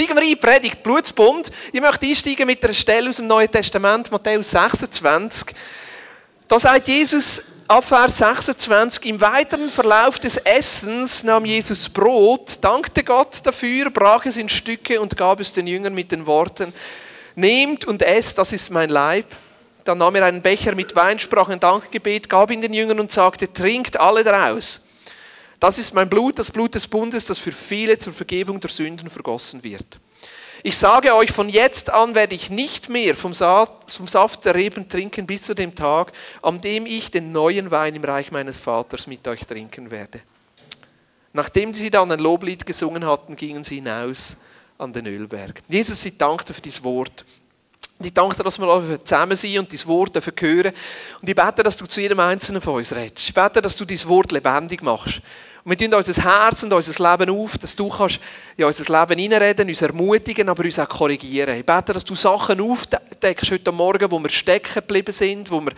Steigen wir ein, Predigt, Blutsbund. Ich möchte einsteigen mit einer Stelle aus dem Neuen Testament, Matthäus 26. Da sagt Jesus ab Vers 26, im weiteren Verlauf des Essens nahm Jesus Brot, dankte Gott dafür, brach es in Stücke und gab es den Jüngern mit den Worten, nehmt und esst, das ist mein Leib. Dann nahm er einen Becher mit Wein, sprach ein Dankgebet, gab ihn den Jüngern und sagte, trinkt alle daraus. Das ist mein Blut, das Blut des Bundes, das für viele zur Vergebung der Sünden vergossen wird. Ich sage euch, von jetzt an werde ich nicht mehr vom Saft der Reben trinken bis zu dem Tag, an dem ich den neuen Wein im Reich meines Vaters mit euch trinken werde. Nachdem sie dann ein Loblied gesungen hatten, gingen sie hinaus an den Ölberg. Jesus, ich danke für dieses Wort. Ich danke dir, dass wir zusammen sind und dein Wort hören Und ich bete, dass du zu jedem Einzelnen von uns redest. Ich bete, dass du dein Wort lebendig machst. Und wir tun unser Herz und unser Leben auf, dass du kannst in unser Leben hineinreden, uns ermutigen, aber uns auch korrigieren. Ich bete, dass du Sachen aufdeckst heute Morgen, wo wir stecken geblieben sind, wo wir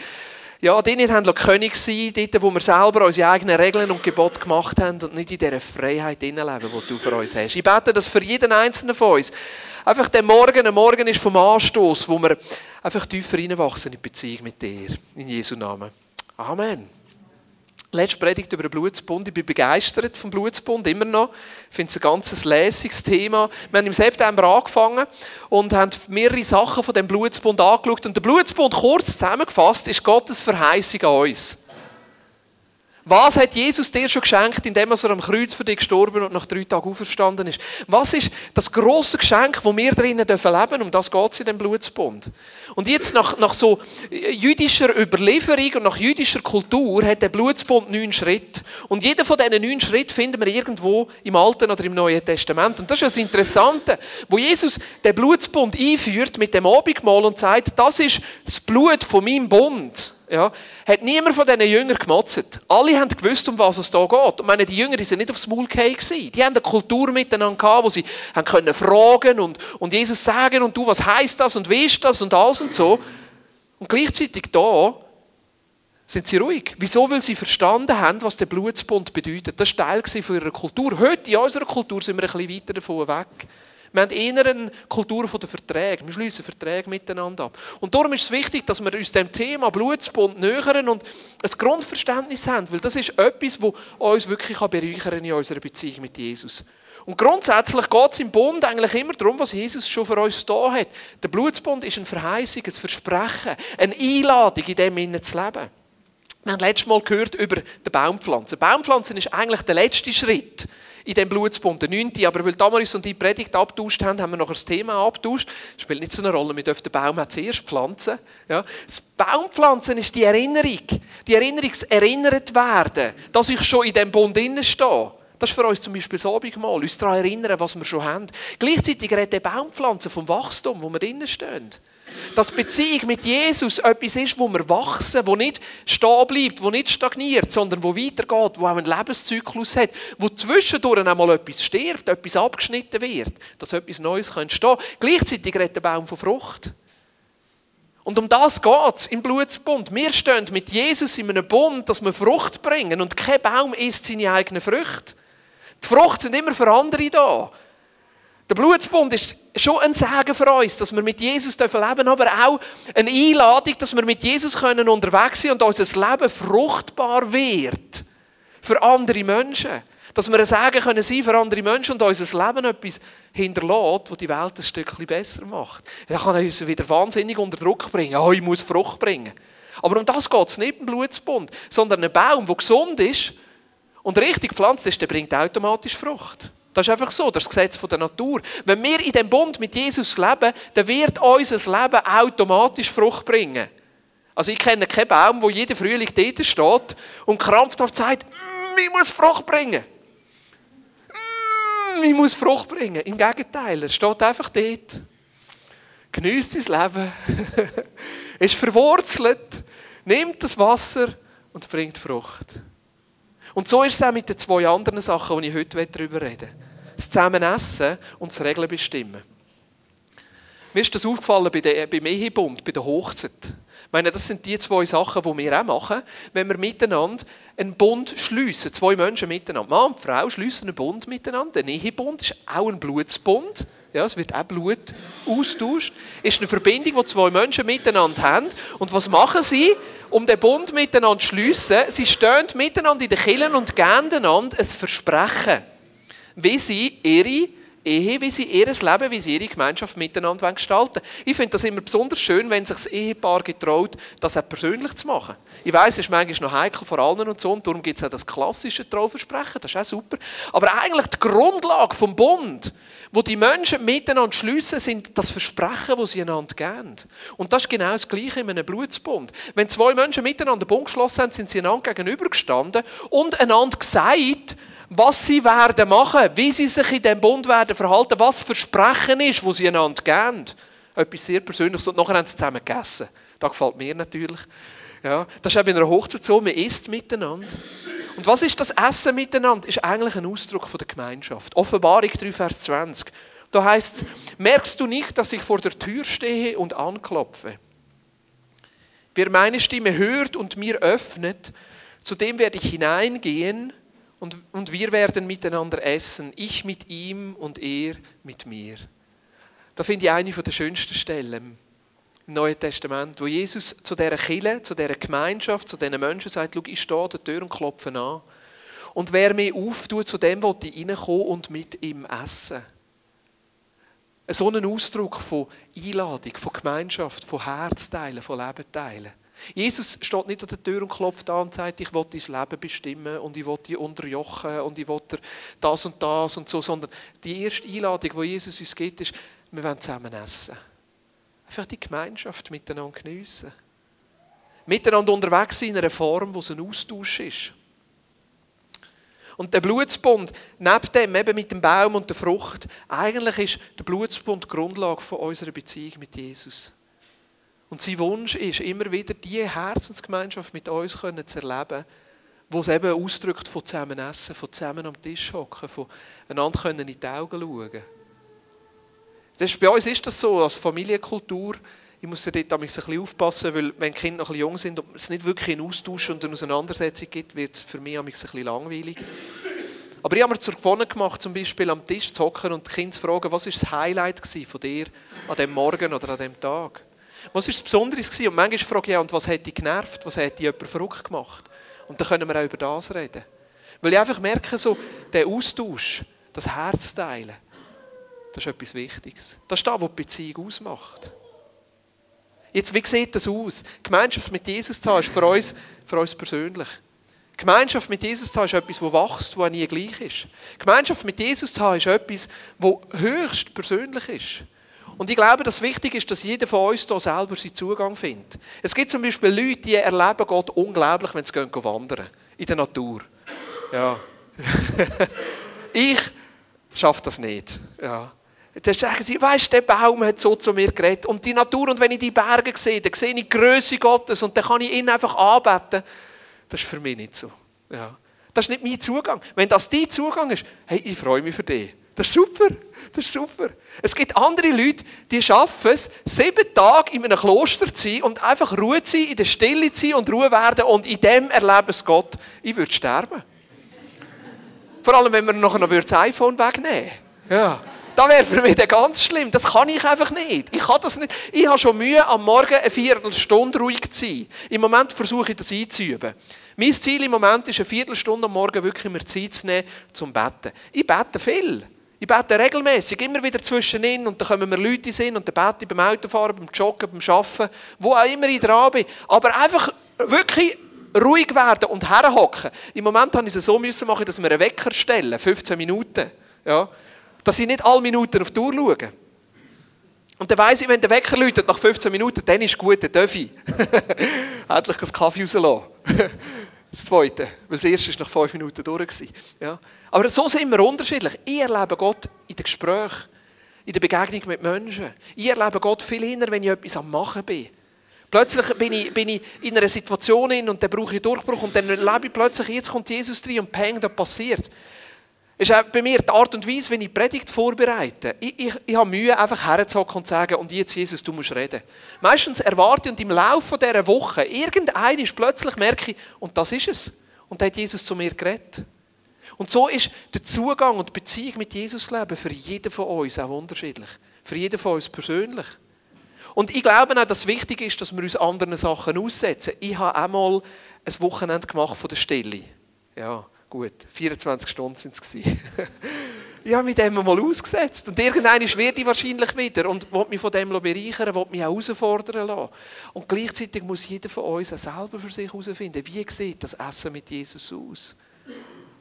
ja, die nicht haben König sein, dort, wo wir selber unsere eigenen Regeln und Gebote gemacht haben und nicht in dieser Freiheit leben, die du für uns hast. Ich bete, dass für jeden Einzelnen von uns einfach der Morgen ein Morgen ist vom Anstoß, wo wir einfach tiefer reinwachsen in Beziehung mit dir. In Jesu Namen. Amen. Letzte Predigt über den Blutsbund. Ich bin begeistert vom Blutsbund, immer noch. Ich finde es ein ganz lässiges Thema. Wir haben im September angefangen und haben mehrere Sachen von dem Blutsbund angeschaut. Und der Blutsbund, kurz zusammengefasst, ist Gottes Verheißung an uns. Was hat Jesus dir schon geschenkt, indem er am Kreuz für dich gestorben und nach drei Tagen auferstanden ist? Was ist das große Geschenk, wo wir drinnen leben dürfen? Um das geht es in dem Blutsbund. Und jetzt nach, nach so jüdischer Überlieferung und nach jüdischer Kultur hat der Blutsbund neun Schritte. Und jeder von diesen neun Schritten finden wir irgendwo im Alten oder im Neuen Testament. Und das ist das Interessante, wo Jesus den Blutsbund einführt mit dem Abendmahl und sagt, das ist das Blut von meinem Bund ja, hat niemand von diesen Jüngern gemotzt. Alle haben gewusst, um was es da geht. Und meine, die Jünger waren nicht aufs Maul gefallen. Die haben eine Kultur miteinander gehabt, wo sie haben können fragen und, und Jesus sagen und du, was heißt das und wie ist das und alles und so. Und gleichzeitig da sind sie ruhig. Wieso? Weil sie verstanden haben, was der Blutsbund bedeutet. Das war Teil von ihrer Kultur. Heute in unserer Kultur sind wir ein bisschen weiter davon weg. Wir haben eher eine Kultur der Verträge. Wir schließen Verträge miteinander ab. Und darum ist es wichtig, dass wir uns dem Thema Blutsbund nähern und ein Grundverständnis haben, weil das ist etwas, das uns wirklich bereichern in unserer Beziehung mit Jesus. Und grundsätzlich geht es im Bund eigentlich immer darum, was Jesus schon für uns da hat. Der Blutsbund ist eine Verheißung, ein Versprechen, eine Einladung, in dem Innen zu leben. Wir haben letztes Mal gehört über die Baumpflanze. Baumpflanzen ist eigentlich der letzte Schritt in dem Blutsbund, der neunte. Aber weil Damaris und die Predigt abtauscht haben, haben wir noch das Thema abtauscht. Spielt nicht so eine Rolle. Wir dürfen den Baum auch zuerst pflanzen. Ja. Das Baumpflanzen ist die Erinnerung. Die Erinnerungserinnert werden, dass ich schon in dem Bund stehe. Das ist für uns zum Beispiel das Abendmahl, uns daran erinnern, was wir schon haben. Gleichzeitig redet der Baumpflanzen vom Wachstum, wo wir drinnen stehen dass Beziehung mit Jesus etwas ist, wo wir wachsen, wo nicht stehen bleibt, wo nicht stagniert, sondern wo weitergeht, wo auch einen Lebenszyklus hat, wo zwischendurch einmal etwas stirbt, etwas abgeschnitten wird, dass etwas Neues entstehen kann. Gleichzeitig redet der Baum von Frucht. Und um das geht es im Blutsbund. Wir stehen mit Jesus in einem Bund, dass wir Frucht bringen und kein Baum isst seine eigenen Früchte. Die Frucht sind immer für andere da. Der Blutsbund ist schon ein Segen für uns, dass wir mit Jesus leben dürfen, aber auch eine Einladung, dass wir mit Jesus können unterwegs sind und unser Leben fruchtbar wird für andere Menschen. Dass wir ein Segen können sein für andere Menschen und unser Leben etwas hinterlässt, das die Welt ein Stückchen besser macht. Das kann uns wieder wahnsinnig unter Druck bringen. Oh, ich muss Frucht bringen. Aber um das geht es nicht im Blutsbund, sondern ein Baum, der gesund ist und richtig gepflanzt ist, der bringt automatisch Frucht. Das ist einfach so, das Gesetz der Natur. Wenn wir in dem Bund mit Jesus leben, dann wird unser Leben automatisch Frucht bringen. Also ich kenne keinen Baum, wo jeder Frühling dort steht und krampfhaft sagt, mm, ich muss Frucht bringen. Mm, ich muss Frucht bringen. Im Gegenteil, er steht einfach dort, genießt sein Leben, ist verwurzelt, nimmt das Wasser und bringt Frucht. Und so ist es auch mit den zwei anderen Sachen, die ich heute darüber rede. Das Zusammenessen und das Regeln bestimmen. Mir ist das aufgefallen beim Ehebund, bei der Hochzeit. Ich meine, das sind die zwei Sachen, die wir auch machen, wenn wir miteinander einen Bund schliessen. Zwei Menschen miteinander. Mann und Frau schliessen einen Bund miteinander. Ein Ehebund ist auch ein Blutsbund. Ja, es wird auch Blut austauscht. Ist eine Verbindung, die zwei Menschen miteinander haben. Und was machen sie, um den Bund miteinander zu schliessen? Sie stehen miteinander in den Killen und geben einander ein Versprechen, wie sie ihre Ehe, wie sie ihr Leben, wie sie ihre Gemeinschaft miteinander gestalten wollen. Ich finde das immer besonders schön, wenn sich das Ehepaar getraut, das auch persönlich zu machen. Ich weiß, es ist manchmal noch heikel vor allen und so, und darum gibt es auch das klassische Trauversprechen, das ist auch super. Aber eigentlich die Grundlage vom Bund, wo die Menschen miteinander schliessen, sind das Versprechen, das sie einander geben. Und das ist genau das Gleiche in einem Blutsbund. Wenn zwei Menschen miteinander einen Bund geschlossen haben, sind sie einander gegenübergestanden und einander gesagt, was sie werden machen, wie sie sich in diesem Bund werden verhalten, was Versprechen ist, wo sie einander geben. Etwas sehr Persönliches. Und nachher haben sie zusammen gegessen. Das gefällt mir natürlich. Ja, das ist eben in einer Hochzeit so, man isst miteinander. Und was ist das Essen miteinander? Ist eigentlich ein Ausdruck von der Gemeinschaft. Offenbarung 3, Vers 20. Da heißt es, merkst du nicht, dass ich vor der Tür stehe und anklopfe? Wer meine Stimme hört und mir öffnet, zu dem werde ich hineingehen und, und wir werden miteinander essen, ich mit ihm und er mit mir. Da finde ich eine der schönsten Stellen im Neuen Testament, wo Jesus zu dieser Kille, zu dieser Gemeinschaft, zu diesen Menschen sagt, schau, ich stehe an der Tür und klopfe an. Und wer mir auftut, zu dem will ich reinkommen und mit ihm essen. So ein Ausdruck von Einladung, von Gemeinschaft, von Herzteilen, von Lebenteilen. Jesus steht nicht an der Tür und klopft an und sagt, ich will dein Leben bestimmen und ich will dich unterjochen und ich will das und das und so, sondern die erste Einladung, die Jesus uns gibt, ist, wir wollen zusammen essen. Einfach die Gemeinschaft miteinander geniessen. Miteinander unterwegs in einer Form, wo es ein Austausch ist. Und der Blutsbund, neben dem, eben mit dem Baum und der Frucht, eigentlich ist der Blutsbund die Grundlage von unserer Beziehung mit Jesus. Und sein Wunsch ist, immer wieder diese Herzensgemeinschaft mit uns zu erleben, wo es eben ausdrückt von zusammen essen, von zusammen am Tisch hocken, von einander in die Augen schauen. Das bei uns ist das so, als Familienkultur, ich muss ja dort ein bisschen aufpassen, weil wenn Kinder noch ein jung sind und es nicht wirklich einen Austausch und eine Auseinandersetzung gibt, wird es für mich ein bisschen langweilig. Aber ich habe mir zur Gewohnheit gemacht, zum Beispiel am Tisch zu hocken und die Kinder zu fragen, was war das Highlight von dir an dem Morgen oder an dem Tag? Was war das Besonderes? Und manchmal frage ich, und was hat dich genervt? Was hat dich jemand verrückt gemacht? Und dann können wir auch über das reden. Weil ich einfach merke, so, der Austausch, das Herzteilen, das ist etwas Wichtiges. Das ist das, was die Beziehung ausmacht. Jetzt, wie sieht das aus? Gemeinschaft mit Jesus zu haben, ist für uns, für uns persönlich. Gemeinschaft mit Jesus zu haben, ist etwas, das wächst, das nie gleich ist. Gemeinschaft mit Jesus zu haben, ist etwas, das höchst persönlich ist. Und ich glaube, dass wichtig ist, dass jeder von uns da selber seinen Zugang findet. Es gibt zum Beispiel Leute, die erleben Gott unglaublich, wenn sie wandern in der Natur. Ja. ich schaffe das nicht. Ja. Dann sagen sie, weißt der Baum hat so zu mir geredet. Und die Natur, und wenn ich die Berge sehe, dann sehe ich die Größe Gottes und dann kann ich ihn einfach anbeten. Das ist für mich nicht so. Ja. Das ist nicht mein Zugang. Wenn das dein Zugang ist, hey, ich freue mich für dich. Das ist super. Das ist super. Es gibt andere Leute, die schaffen es, sieben Tage in einem Kloster zu sein und einfach Ruhe zu sein, in der Stille zu sein und Ruhe werden und in dem erleben es Gott. Ich würde sterben. Vor allem, wenn man noch das iPhone wegnehmen Ja. Das wäre für mich ganz schlimm. Das kann ich einfach nicht. Ich kann das nicht. Ich habe schon Mühe, am Morgen eine Viertelstunde ruhig zu sein. Im Moment versuche ich das einzuüben. Mein Ziel im Moment ist, eine Viertelstunde am Morgen wirklich mehr Zeit zu nehmen zum Betten. Ich bete viel. Ich bete regelmäßig, immer wieder zwischenin und dann kommen mir Leute in und dann bete ich beim Autofahren, beim Joggen, beim Arbeiten, wo auch immer ich dran bin. Aber einfach wirklich ruhig werden und herhocken. Im Moment habe ich es so müssen machen, dass wir einen Wecker stellen, 15 Minuten. Ja, dass ich nicht alle Minuten auf die Uhr schaue. Und dann weiss ich, wenn der Wecker läutet nach 15 Minuten, dann ist gut, dann darf ich. Endlich das Kaffee rauslassen. Das Zweite, weil das Erste war nach fünf Minuten durch. Ja. Aber so sind wir unterschiedlich. Ich erlebe Gott in den Gesprächen, in der Begegnung mit Menschen. Ich erlebe Gott viel eher, wenn ich etwas am Machen bin. Plötzlich bin ich, bin ich in einer Situation und dann brauche ich Durchbruch und dann erlebe ich plötzlich, jetzt kommt Jesus rein und peng, da passiert. Ist auch bei mir die Art und Weise, wenn ich Predigt vorbereite. Ich, ich, ich habe Mühe, einfach herzuhocken und zu sagen, und jetzt, Jesus, du musst reden. Meistens erwarte ich und im Laufe dieser Woche, irgendeines plötzlich merke ich, und das ist es. Und da hat Jesus zu mir geredet. Und so ist der Zugang und die Beziehung mit Jesus leben für jeden von uns auch unterschiedlich. Für jeden von uns persönlich. Und ich glaube auch, dass es wichtig ist, dass wir uns anderen Sachen aussetzen. Ich habe einmal ein Wochenende gemacht von der Stille. Ja, gut, 24 Stunden sind es. ich habe mich dem mal ausgesetzt. Und irgendwann werde ich wahrscheinlich wieder und will mich von dem bereichern, will mich auch herausfordern lassen. Und gleichzeitig muss jeder von uns auch selber für sich herausfinden, wie sieht das Essen mit Jesus aus?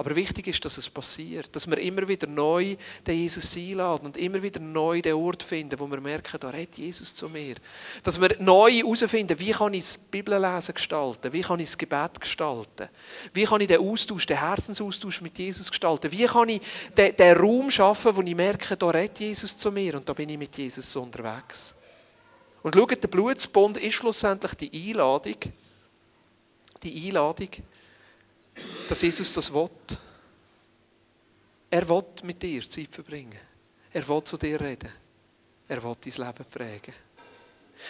Aber wichtig ist, dass es passiert, dass wir immer wieder neu den Jesus einladen und immer wieder neu den Ort finden, wo wir merken, da redet Jesus zu mir. Dass wir neu herausfinden, wie kann ich das Bibellesen gestalten, wie kann ich das Gebet gestalten, wie kann ich den Austausch, den Herzensaustausch mit Jesus gestalten, wie kann ich den, den Raum schaffen, wo ich merke, da redet Jesus zu mir und da bin ich mit Jesus unterwegs. Und schaut, der Blutsbund ist schlussendlich die Einladung, die Einladung, dass Jesus das will. Er will mit dir Zeit verbringen. Er will zu dir reden. Er will dein Leben prägen.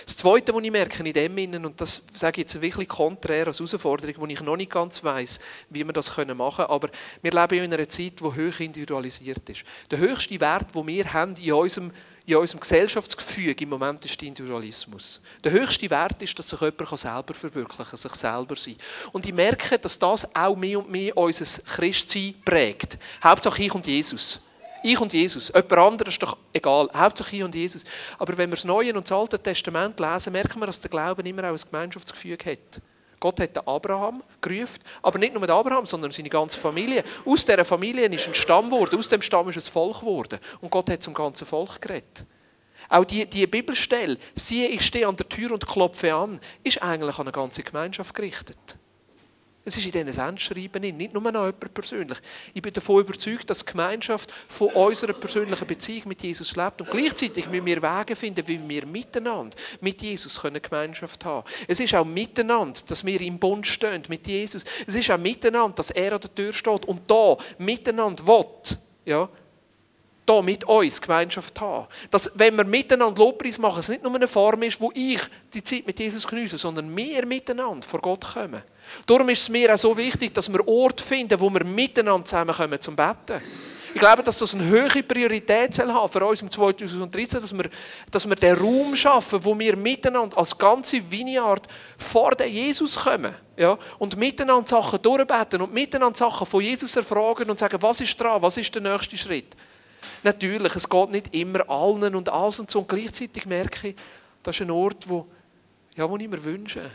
Das Zweite, was ich merke in dem Innen, und das sage ich jetzt wirklich konträr als Herausforderung, wo ich noch nicht ganz weiß, wie wir das machen können, aber wir leben in einer Zeit, die hoch individualisiert ist. Der höchste Wert, den wir haben in unserem in unserem Gesellschaftsgefüge im Moment ist der Individualismus. Der höchste Wert ist, dass sich jemand selber verwirklichen kann, sich selber sein. Und ich merke, dass das auch mehr und mehr unser Christsein prägt. Hauptsache ich und Jesus. Ich und Jesus. Jemand anderes ist doch egal. Hauptsache ich und Jesus. Aber wenn wir das Neue und das Alte Testament lesen, merken wir, dass der Glauben immer auch ein Gemeinschaftsgefüge hat. Gott hat den Abraham gerufen, aber nicht nur den Abraham, sondern seine ganze Familie. Aus dieser Familie ist ein Stamm geworden, aus dem Stamm ist ein Volk geworden. Und Gott hat zum ganzen Volk geredet. Auch die, die Bibelstelle, siehe, ich stehe an der Tür und klopfe an, ist eigentlich an eine ganze Gemeinschaft gerichtet. Es ist in diesen Sendschreiben nicht nur an jemand persönlich. Ich bin davon überzeugt, dass die Gemeinschaft von unserer persönlichen Beziehung mit Jesus lebt. Und gleichzeitig müssen wir Wege finden, wie wir miteinander mit Jesus Gemeinschaft haben können. Es ist auch miteinander, dass wir im Bund stehen mit Jesus. Es ist auch miteinander, dass er an der Tür steht und da miteinander will, ja, da mit uns Gemeinschaft haben. Dass, wenn wir miteinander Lobpreis machen, es nicht nur eine Form ist, wo ich die Zeit mit Jesus genieße, sondern wir miteinander vor Gott kommen. Darum ist es mir auch so wichtig, dass wir Orte finden, wo wir miteinander zusammenkommen zum Betten. Ich glaube, dass das eine hohe Priorität haben für uns im 2013, dass wir, dass wir den Raum schaffen, wo wir miteinander als ganze Vineyard vor den Jesus kommen. Ja? Und miteinander Sachen durchbeten und miteinander Sachen von Jesus erfragen und sagen, was ist dran, was ist der nächste Schritt. Natürlich, es geht nicht immer allen und alles und so. Und gleichzeitig merke ich, das ist ein Ort, wo, ja, wo ich mir wünsche,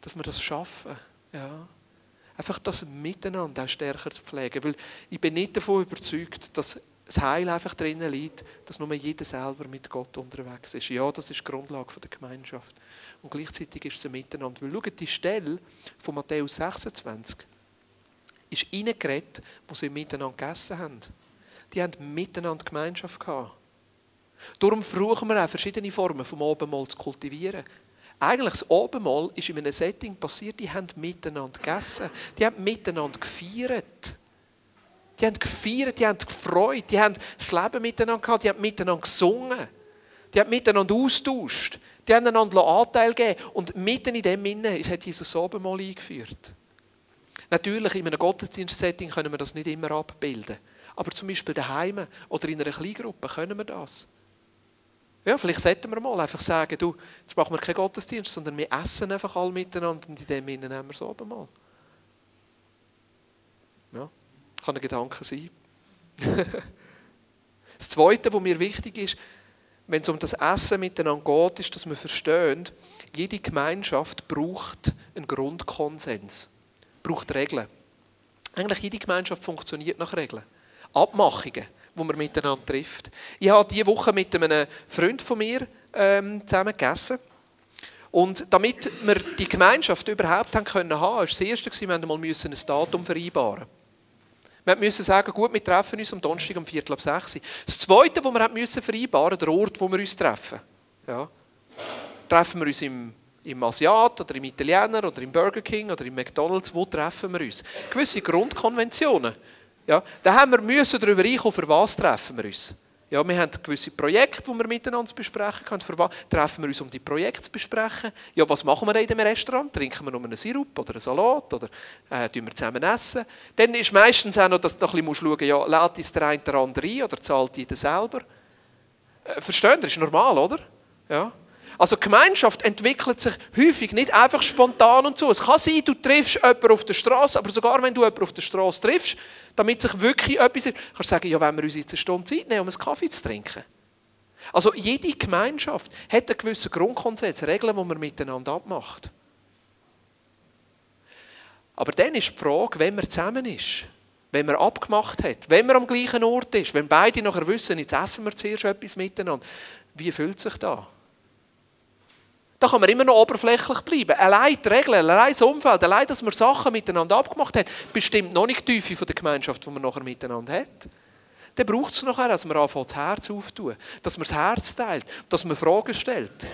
dass wir das schaffen. Ja. Einfach das Miteinander auch stärker zu pflegen. Weil ich bin nicht davon überzeugt, dass das Heil einfach drinnen liegt, dass nur jeder selber mit Gott unterwegs ist. Ja, das ist die Grundlage der Gemeinschaft. Und gleichzeitig ist es ein Miteinander. Weil schaut, die Stelle von Matthäus 26 ist reingeredet, wo sie miteinander gegessen haben die haben miteinander Gemeinschaft gehabt. Darum versuchen wir auch verschiedene Formen vom Abendmahl zu kultivieren. Eigentlich das Abendmahl ist in einem Setting passiert, die haben miteinander gegessen, die haben miteinander gefeiert. Die haben gefeiert, die haben gefreut, die haben das Leben miteinander gehabt, die haben miteinander gesungen, die haben miteinander austauscht, die haben einander Anteil gegeben. Und mitten in dem Innen hat Jesus das Abendmahl eingeführt. Natürlich, in einem Gottesdienstsetting können wir das nicht immer abbilden. Aber zum Beispiel daheim oder in einer Kleingruppe können wir das. Ja, vielleicht sollten wir mal einfach sagen, du, jetzt machen wir keinen Gottesdienst, sondern wir essen einfach alle miteinander und in dem Sinne nehmen wir es oben mal. Ja, kann ein Gedanke sein. das Zweite, was mir wichtig ist, wenn es um das Essen miteinander geht, ist, dass wir verstehen, jede Gemeinschaft braucht einen Grundkonsens, braucht Regeln. Eigentlich jede Gemeinschaft funktioniert nach Regeln. Abmachungen, die man miteinander trifft. Ich habe diese Woche mit einem Freund von mir ähm, zusammen gegessen. Und damit wir die Gemeinschaft überhaupt haben können war das Erste, wir mussten ein Datum vereinbaren. Wir mussten sagen, gut, wir treffen uns am Donnerstag um Viertel ab sechs. Das Zweite, was wir müssen vereinbaren der Ort, wo wir uns treffen. Ja. Treffen wir uns im, im Asiat oder im Italiener oder im Burger King oder im McDonalds, wo treffen wir uns? Gewisse Grundkonventionen ja, da haben wir darüber einkommen, für was treffen wir uns. Ja, wir haben gewisse Projekte, die wir miteinander besprechen können. Für was treffen wir uns, um die Projekte zu besprechen? Ja, was machen wir in dem Restaurant? Trinken wir nur einen Sirup oder einen Salat? Oder äh, wir zusammen essen? Dann ist meistens auch noch, dass du noch ein bisschen schauen musst, ja, lädt uns der eine der andere ein oder zahlt jeder selber? Äh, verstehen Das ist normal, oder? Ja. Also Gemeinschaft entwickelt sich häufig nicht einfach spontan und so. Es kann sein, du triffst jemanden auf der Straße, aber sogar wenn du jemanden auf der Straße triffst, damit sich wirklich etwas... Kannst du sagen, ja, wenn wir uns jetzt eine Stunde Zeit nehmen, um einen Kaffee zu trinken. Also jede Gemeinschaft hat einen gewissen Grundkonsens, Regeln, die man miteinander abmacht. Aber dann ist die Frage, wenn man zusammen ist, wenn man abgemacht hat, wenn man am gleichen Ort ist, wenn beide nachher wissen, jetzt essen wir zuerst etwas miteinander, wie fühlt sich das? Da kann man immer noch oberflächlich bleiben. Allein die Regeln, allein das Umfeld, allein, dass man Sachen miteinander abgemacht hat, bestimmt noch nicht die Tiefe der Gemeinschaft, die man nachher miteinander hat. Dann braucht es nachher, dass man anfängt, das Herz aufzutun, dass man das Herz teilt, dass man Fragen stellt.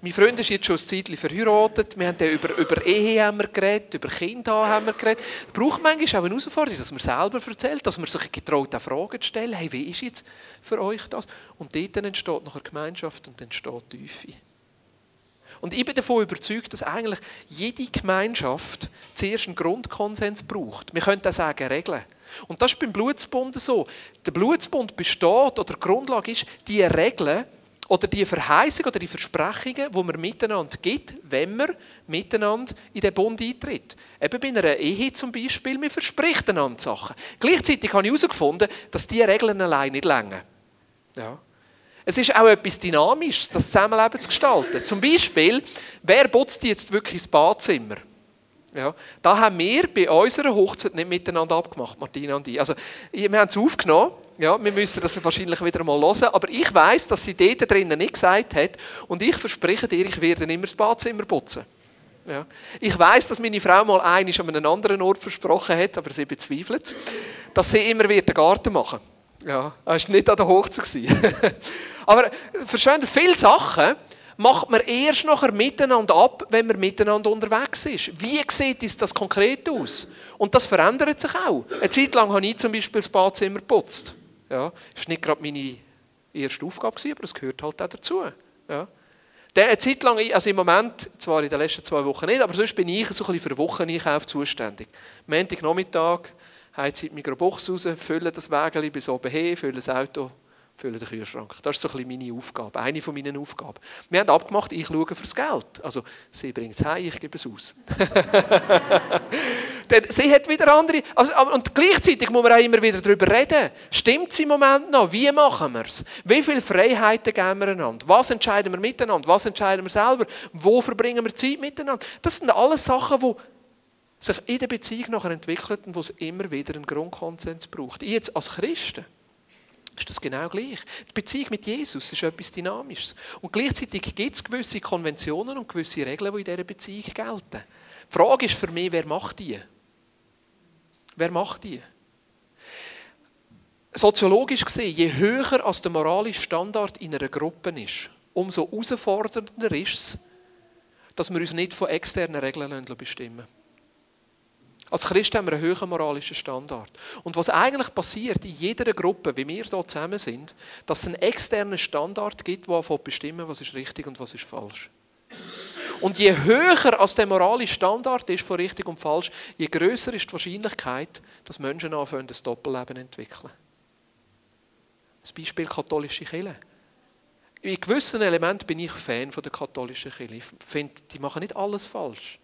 Mein Freund ist jetzt schon ein Zeitchen verheiratet. Wir haben über, über Ehe haben wir geredet, über Kinder haben wir geredet. Braucht manchmal auch eine Herausforderung, dass man selber erzählt, dass man sich getraut, auch Fragen zu stellen. Hey, wie ist jetzt für euch das? Und dort entsteht nachher Gemeinschaft und entsteht Tiefe. Und ich bin davon überzeugt, dass eigentlich jede Gemeinschaft zuerst einen Grundkonsens braucht. Wir können das sagen, Regeln. Und das ist beim Blutsbund so. Der Blutsbund besteht, oder die Grundlage ist, die Regeln oder die Verheißung oder die Versprechungen, die man miteinander gibt, wenn man miteinander in den Bund eintritt. Eben bei einer Ehe zum Beispiel, man verspricht einander Sachen. Gleichzeitig habe ich herausgefunden, dass diese Regeln allein nicht länger. Ja. Es ist auch etwas Dynamisches, das Zusammenleben zu gestalten. Zum Beispiel, wer putzt jetzt wirklich das Badzimmer? Ja, da haben wir bei unserer Hochzeit nicht miteinander abgemacht, Martina und ich. Also, wir haben es aufgenommen. Ja, wir müssen das wahrscheinlich wieder mal hören. Aber ich weiß, dass sie dort drinnen nicht gesagt hat. Und ich verspreche dir, ich werde immer das Badzimmer putzen. Ja. Ich weiß, dass meine Frau mal einiges an einem anderen Ort versprochen hat, aber sie bezweifelt es, dass sie immer wieder den Garten machen. Ja, das war nicht an der Hochzeit. Aber verstehen viele Sachen macht man erst nachher miteinander ab, wenn man miteinander unterwegs ist. Wie sieht das konkret aus? Und das verändert sich auch. Eine Zeit lang habe ich zum Beispiel das Badzimmer geputzt. Ja, das war nicht gerade meine erste Aufgabe, aber es gehört halt auch dazu. Ja. Eine Zeit lang, also im Moment, zwar in den letzten zwei Wochen nicht, aber sonst bin ich so ein bisschen für Wocheneinkauf zuständig. Montag Nachmittag, heizt in die Mikrobox raus, füllen das Wägeli bis oben hin, füllen das Auto füllen den Kühlschrank. Das ist so ein meine Aufgabe, eine von meinen Aufgaben. Wir haben abgemacht, ich schaue fürs Geld. Also, sie bringt es heim, ich gebe es aus. Denn sie hat wieder andere... Also, und gleichzeitig muss man auch immer wieder darüber reden. Stimmt es im Moment noch? Wie machen wir es? Wie viele Freiheiten geben wir einander? Was entscheiden wir miteinander? Was entscheiden wir selber? Wo verbringen wir Zeit miteinander? Das sind alles Sachen, die sich in der Beziehung nachher entwickeln und wo es immer wieder einen Grundkonsens braucht. Ich jetzt als Christen ist das genau gleich. Die Beziehung mit Jesus ist etwas Dynamisches. Und gleichzeitig gibt es gewisse Konventionen und gewisse Regeln, die in dieser Beziehung gelten. Die Frage ist für mich, wer macht die? Wer macht die? Soziologisch gesehen, je höher als der moralische Standard in einer Gruppe ist, umso herausfordernder ist es, dass wir uns nicht von externen Regeln bestimmen lassen. Als Christen haben wir einen höheren moralischen Standard. Und was eigentlich passiert in jeder Gruppe, wie wir hier zusammen sind, dass es einen externen Standard gibt, der bestimmen, was ist richtig und was ist falsch. Und je höher als der moralische Standard ist von richtig und falsch, je größer ist die Wahrscheinlichkeit, dass Menschen anfangen, ein Doppelleben zu entwickeln. Das Beispiel katholische Kirche. In gewissen Elementen bin ich Fan der katholischen Kirche. Ich finde, die machen nicht alles falsch.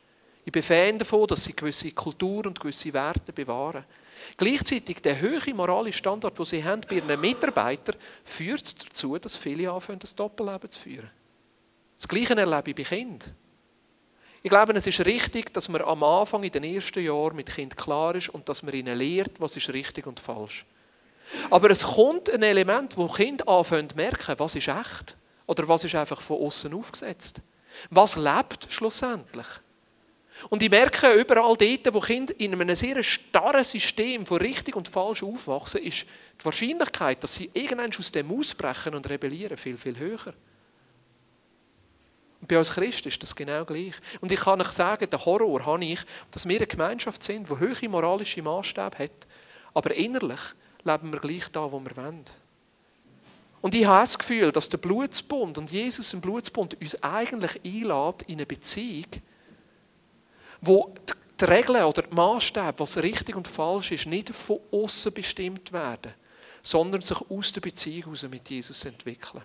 Ich bin Fan davon, dass sie gewisse Kultur und gewisse Werte bewahren. Gleichzeitig der hohe moralische Standard, den sie haben bei ihren Mitarbeitern, führt dazu, dass viele anfangen, das Doppelleben zu führen. Das Gleiche erlebe ich bei Kindern. Ich glaube, es ist richtig, dass man am Anfang in den ersten Jahren mit Kind klar ist und dass man ihnen lehrt, was ist richtig und falsch. Aber es kommt ein Element, wo Kinder anfangen zu merken, was ist echt oder was ist einfach von außen aufgesetzt. Was lebt schlussendlich? Und ich merke überall dort, wo Kinder in einem sehr starren System von richtig und falsch aufwachsen, ist die Wahrscheinlichkeit, dass sie irgendwann aus dem ausbrechen und rebellieren, viel, viel höher. Und bei uns Christen ist das genau gleich. Und ich kann euch sagen, der Horror habe ich, dass wir eine Gemeinschaft sind, die hohe moralische Maßstäbe hat, aber innerlich leben wir gleich da, wo wir wollen. Und ich habe das Gefühl, dass der Blutsbund und Jesus im Blutsbund uns eigentlich einlädt in eine Beziehung, wo die Regeln oder die Maßstäbe, was richtig und falsch ist, nicht von außen bestimmt werden, sondern sich aus der Beziehung heraus mit Jesus entwickeln.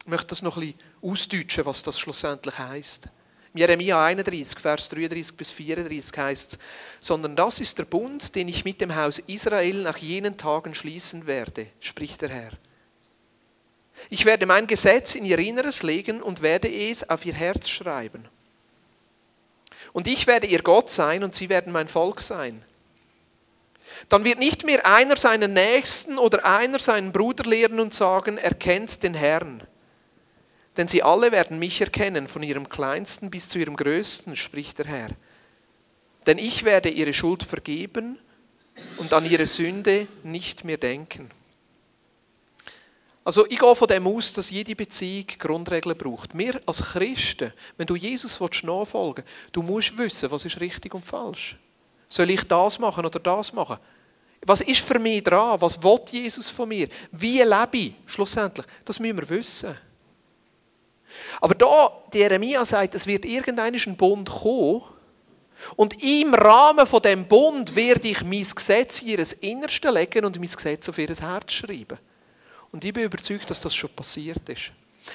Ich möchte das noch ein bisschen ausdeutschen, was das schlussendlich heißt. Jeremia 31, Vers 33 bis 34 heißt es, sondern das ist der Bund, den ich mit dem Haus Israel nach jenen Tagen schließen werde, spricht der Herr. Ich werde mein Gesetz in ihr Inneres legen und werde es auf ihr Herz schreiben. Und ich werde ihr Gott sein und sie werden mein Volk sein. Dann wird nicht mehr einer seinen Nächsten oder einer seinen Bruder lehren und sagen, erkennt den Herrn denn sie alle werden mich erkennen, von ihrem kleinsten bis zu ihrem größten, spricht der Herr. Denn ich werde ihre Schuld vergeben und an ihre Sünde nicht mehr denken. Also ich gehe von dem aus, dass jede Beziehung Grundregeln braucht. Wir als Christen, wenn du Jesus nachfolgen willst, du musst wissen, was ist richtig und falsch. Soll ich das machen oder das machen? Was ist für mich dran? Was will Jesus von mir? Wie lebe ich schlussendlich? Das müssen wir wissen. Aber da, Jeremia sagt, es wird irgendein Bund kommen, und im Rahmen von dem Bund werde ich mein Gesetz in ihr Innerste legen und mein Gesetz auf ihr Herz schreiben. Und ich bin überzeugt, dass das schon passiert ist.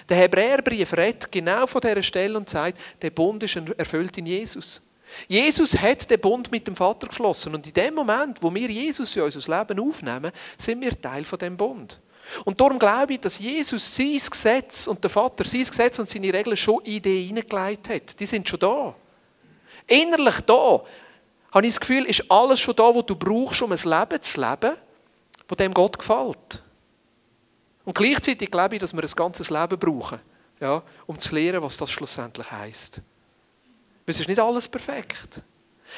Der Hebräerbrief redet genau von dieser Stelle und sagt, der Bund ist erfüllt in Jesus. Jesus hat den Bund mit dem Vater geschlossen und in dem Moment, wo wir Jesus in unser Leben aufnehmen, sind wir Teil von dem Bund. Und darum glaube ich, dass Jesus sein Gesetz und der Vater sein Gesetz und seine Regeln schon in die hineingelegt hat. Die sind schon da. Innerlich da, habe ich das Gefühl, ist alles schon da, was du brauchst, um ein Leben zu leben, von dem Gott gefällt. Und gleichzeitig glaube ich, dass wir ein ganzes Leben brauchen, ja, um zu lernen, was das schlussendlich heißt. Es ist nicht alles perfekt.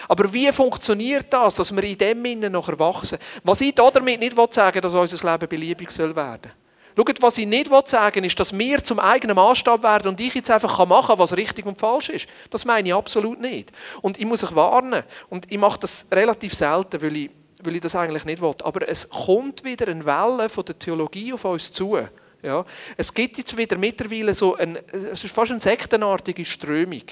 Aber wie funktioniert das, dass wir in dem Innen noch erwachsen? Was ich damit nicht sagen will, dass unser Leben beliebig soll werden Schaut, was ich nicht sagen will, ist, dass wir zum eigenen Maßstab werden und ich jetzt einfach machen kann, was richtig und falsch ist. Das meine ich absolut nicht. Und ich muss euch warnen. Und ich mache das relativ selten, weil ich, weil ich das eigentlich nicht will. Aber es kommt wieder eine Welle von der Theologie auf uns zu. Ja. Es gibt jetzt wieder mittlerweile so ein, es ist fast eine sektenartige Strömung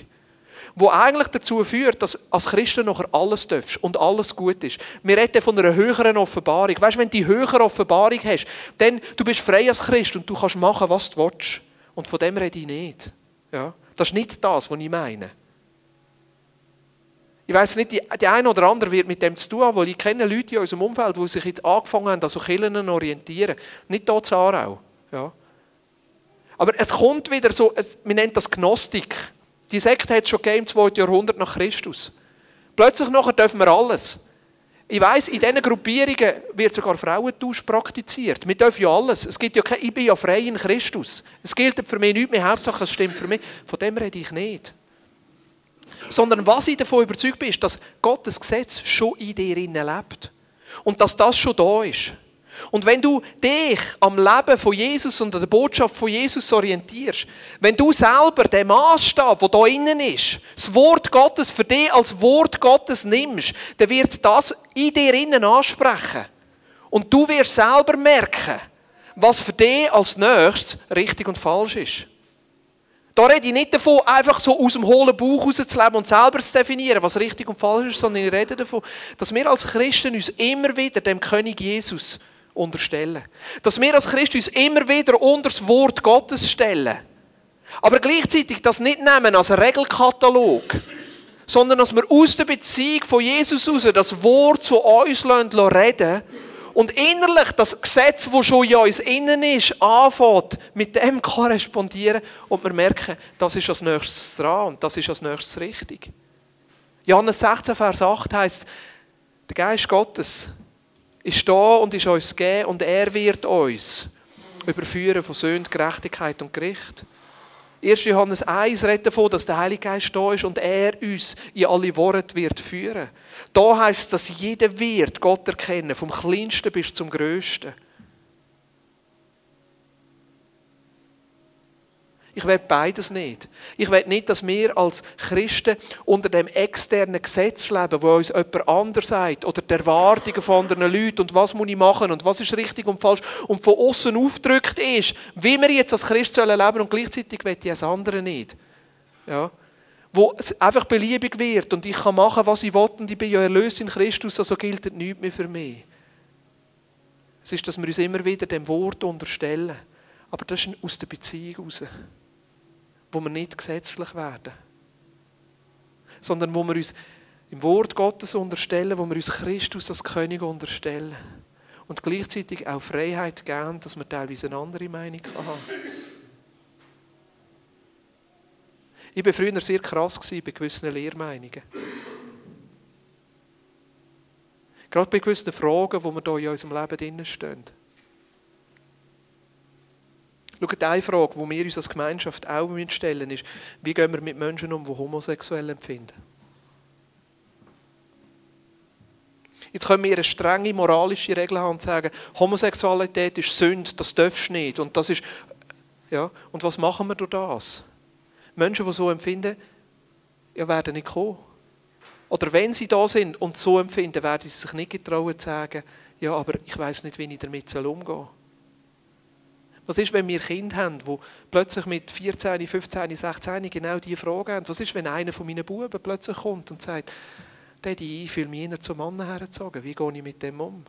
wo eigentlich dazu führt, dass als Christen nachher alles darfst und alles gut ist. Wir reden von einer höheren Offenbarung. Weißt, wenn du die höhere Offenbarung hast, dann du bist frei als Christ und du kannst machen, was du willst. Und von dem rede ich nicht. Ja? Das ist nicht das, was ich meine. Ich weiß nicht, die, eine oder andere wird mit dem zu tun haben, weil ich kenne Leute in unserem Umfeld, die sich jetzt angefangen haben, an so Kirchen orientieren. Nicht hier zu Aarau. Ja. Aber es kommt wieder so, wir nennen das Gnostik. Die Sekte hat es schon gegeben, 2. Jahrhundert nach Christus. Plötzlich nachher dürfen wir alles. Ich weiss, in diesen Gruppierungen wird sogar Frauentausch praktiziert. Wir dürfen ja alles. Es gibt ja kein, ich bin ja frei in Christus. Es gilt für mich nicht mehr, Hauptsache es stimmt für mich. Von dem rede ich nicht. Sondern was ich davon überzeugt bin, ist, dass Gottes Gesetz schon in dir lebt. Und dass das schon da ist. Und wenn du dich am Leben von Jesus und an der Botschaft von Jesus orientierst, wenn du selber den Maßstab, der da innen ist, das Wort Gottes für dich als Wort Gottes nimmst, dann wird das in dir innen ansprechen. Und du wirst selber merken, was für dich als nächstes richtig und falsch ist. Da rede ich nicht davon, einfach so aus dem hohlen Bauch rauszuleben und selber zu definieren, was richtig und falsch ist, sondern ich rede davon, dass wir als Christen uns immer wieder dem König Jesus unterstellen. Dass wir als Christen uns immer wieder unter das Wort Gottes stellen. Aber gleichzeitig das nicht nehmen als Regelkatalog, sondern dass wir aus der Beziehung von Jesus raus das Wort zu uns reden und innerlich das Gesetz, das schon in uns innen ist, anfängt, mit dem korrespondieren und wir merken, das ist als nächstes dran und das ist als nächstes richtig. Johannes 16, Vers 8 heißt, der Geist Gottes ist da und ist uns gegeben und er wird uns überführen von Sünde, Gerechtigkeit und Gericht. 1. Johannes 1 redet davon, dass der Heilige Geist da ist und er uns in alle Worte wird führen. Da heißt, dass jeder wird Gott erkennen, vom kleinsten bis zum größten. Ich will beides nicht. Ich will nicht, dass wir als Christen unter dem externen Gesetz leben, wo uns jemand anders sagt oder die Erwartungen von anderen Leuten und was muss ich machen und was ist richtig und falsch und von außen aufgedrückt ist, wie wir jetzt als Christ leben sollen und gleichzeitig will ich das andere nicht. Ja. Wo es einfach beliebig wird und ich kann machen, was ich will und ich bin ja erlöst in Christus, also gilt nichts mehr für mich. Es ist, dass wir uns immer wieder dem Wort unterstellen. Aber das ist aus der Beziehung heraus wo wir nicht gesetzlich werden, sondern wo wir uns im Wort Gottes unterstellen, wo wir uns Christus als König unterstellen und gleichzeitig auch Freiheit geben, dass man teilweise eine andere Meinung haben. Ich war früher sehr krass bei gewissen Lehrmeinungen. Gerade bei gewissen Fragen, die wir hier in unserem Leben stehen. Schaut, eine Frage, die wir uns als Gemeinschaft auch stellen müssen, ist, wie gehen wir mit Menschen um, die homosexuell empfinden? Jetzt können wir eine strenge moralische Regel haben und sagen, Homosexualität ist Sünde, das darfst du nicht. Und, das ist, ja, und was machen wir durch das? Menschen, die so empfinden, ja, werden nicht kommen. Oder wenn sie da sind und so empfinden, werden sie sich nicht getrauen zu sagen, ja, aber ich weiß nicht, wie ich damit umgehen soll. Was ist, wenn wir Kinder haben, die plötzlich mit 14, 15, 16 genau diese Frage haben? Was ist, wenn einer von meinen Buben plötzlich kommt und sagt, Daddy, ich fühle mich eher zum Mann hergezogen. Wie gehe ich mit dem um?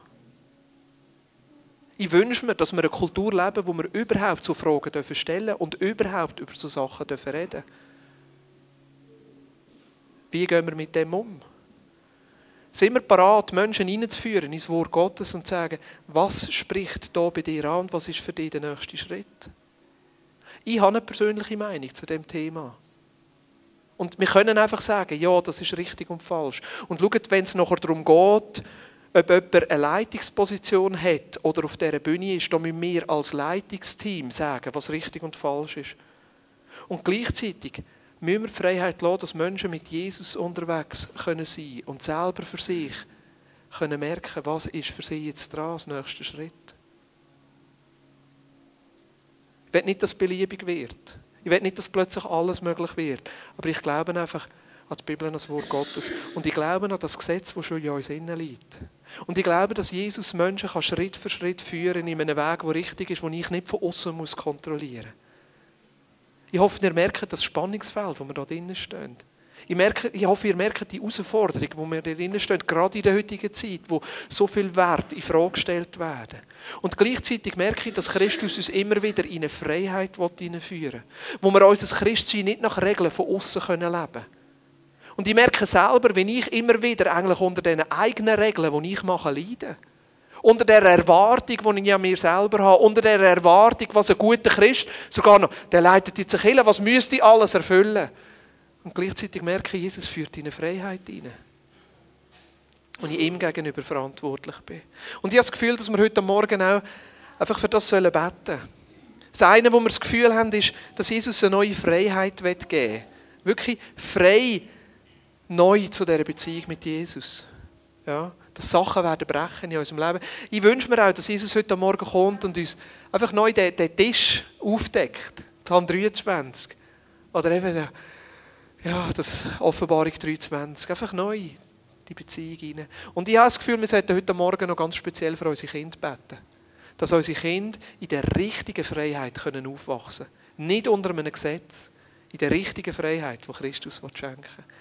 Ich wünsche mir, dass wir eine Kultur leben, wo wir überhaupt so Fragen stellen dürfen und überhaupt über so Sachen reden dürfen. Wie gehen wir mit dem um? Sind wir parat, Menschen hineinzuführen ins Wort Gottes und zu sagen, was spricht da bei dir an und was ist für dich der nächste Schritt? Ich habe eine persönliche Meinung zu dem Thema. Und wir können einfach sagen, ja, das ist richtig und falsch. Und schaut, wenn es nachher darum geht, ob jemand eine Leitungsposition hat oder auf dieser Bühne ist, dann müssen wir als Leitungsteam sagen, was richtig und falsch ist. Und gleichzeitig müssen wir die Freiheit lassen, dass Menschen mit Jesus unterwegs können sein und selber für sich können merken, was ist für sie jetzt dran, als nächster Schritt. Ich will nicht, dass es beliebig wird. Ich will nicht, dass plötzlich alles möglich wird. Aber ich glaube einfach an die Bibel, an das Wort Gottes. Und ich glaube an das Gesetz, das schon in uns innen liegt. Und ich glaube, dass Jesus Menschen Schritt für Schritt führen in einem Weg, der richtig ist, den ich nicht von außen kontrollieren muss. Ich hoffe, ihr merkt das Spannungsfeld, wo wir da drinnen stehen. Ich, merke, ich hoffe, ihr merkt die Herausforderung, wo wir drinnen stehen, gerade in der heutigen Zeit, wo so viel Wert in Frage gestellt werden. Und gleichzeitig merke ich, dass Christus uns immer wieder in eine Freiheit hineinführen will. Wo wir unser Christsein nicht nach Regeln von außen leben können. Und ich merke selber, wenn ich immer wieder eigentlich unter diesen eigenen Regeln, die ich mache, leide. Unter der Erwartung, die ich ja mir selber habe. Unter der Erwartung, was ein guter Christ sogar noch, der leitet jetzt sich hin, was müsste ich alles erfüllen? Und gleichzeitig merke ich, Jesus führt in eine Freiheit hinein. Und ich ihm gegenüber verantwortlich bin. Und ich habe das Gefühl, dass wir heute Morgen auch einfach für das beten sollen. Das eine, wo wir das Gefühl haben, ist, dass Jesus eine neue Freiheit geben will. Wirklich frei neu zu dieser Beziehung mit Jesus. Ja dass Sachen werden brechen in unserem Leben. Ich wünsche mir auch, dass Jesus heute Morgen kommt und uns einfach neu den, den Tisch aufdeckt. Psalm 23. Oder eben, ja, das Offenbarung 23. Einfach neu die Beziehung rein. Und ich habe das Gefühl, wir sollten heute Morgen noch ganz speziell für unsere Kinder beten. Dass unsere Kinder in der richtigen Freiheit können aufwachsen können. Nicht unter einem Gesetz. In der richtigen Freiheit, die Christus schenken will.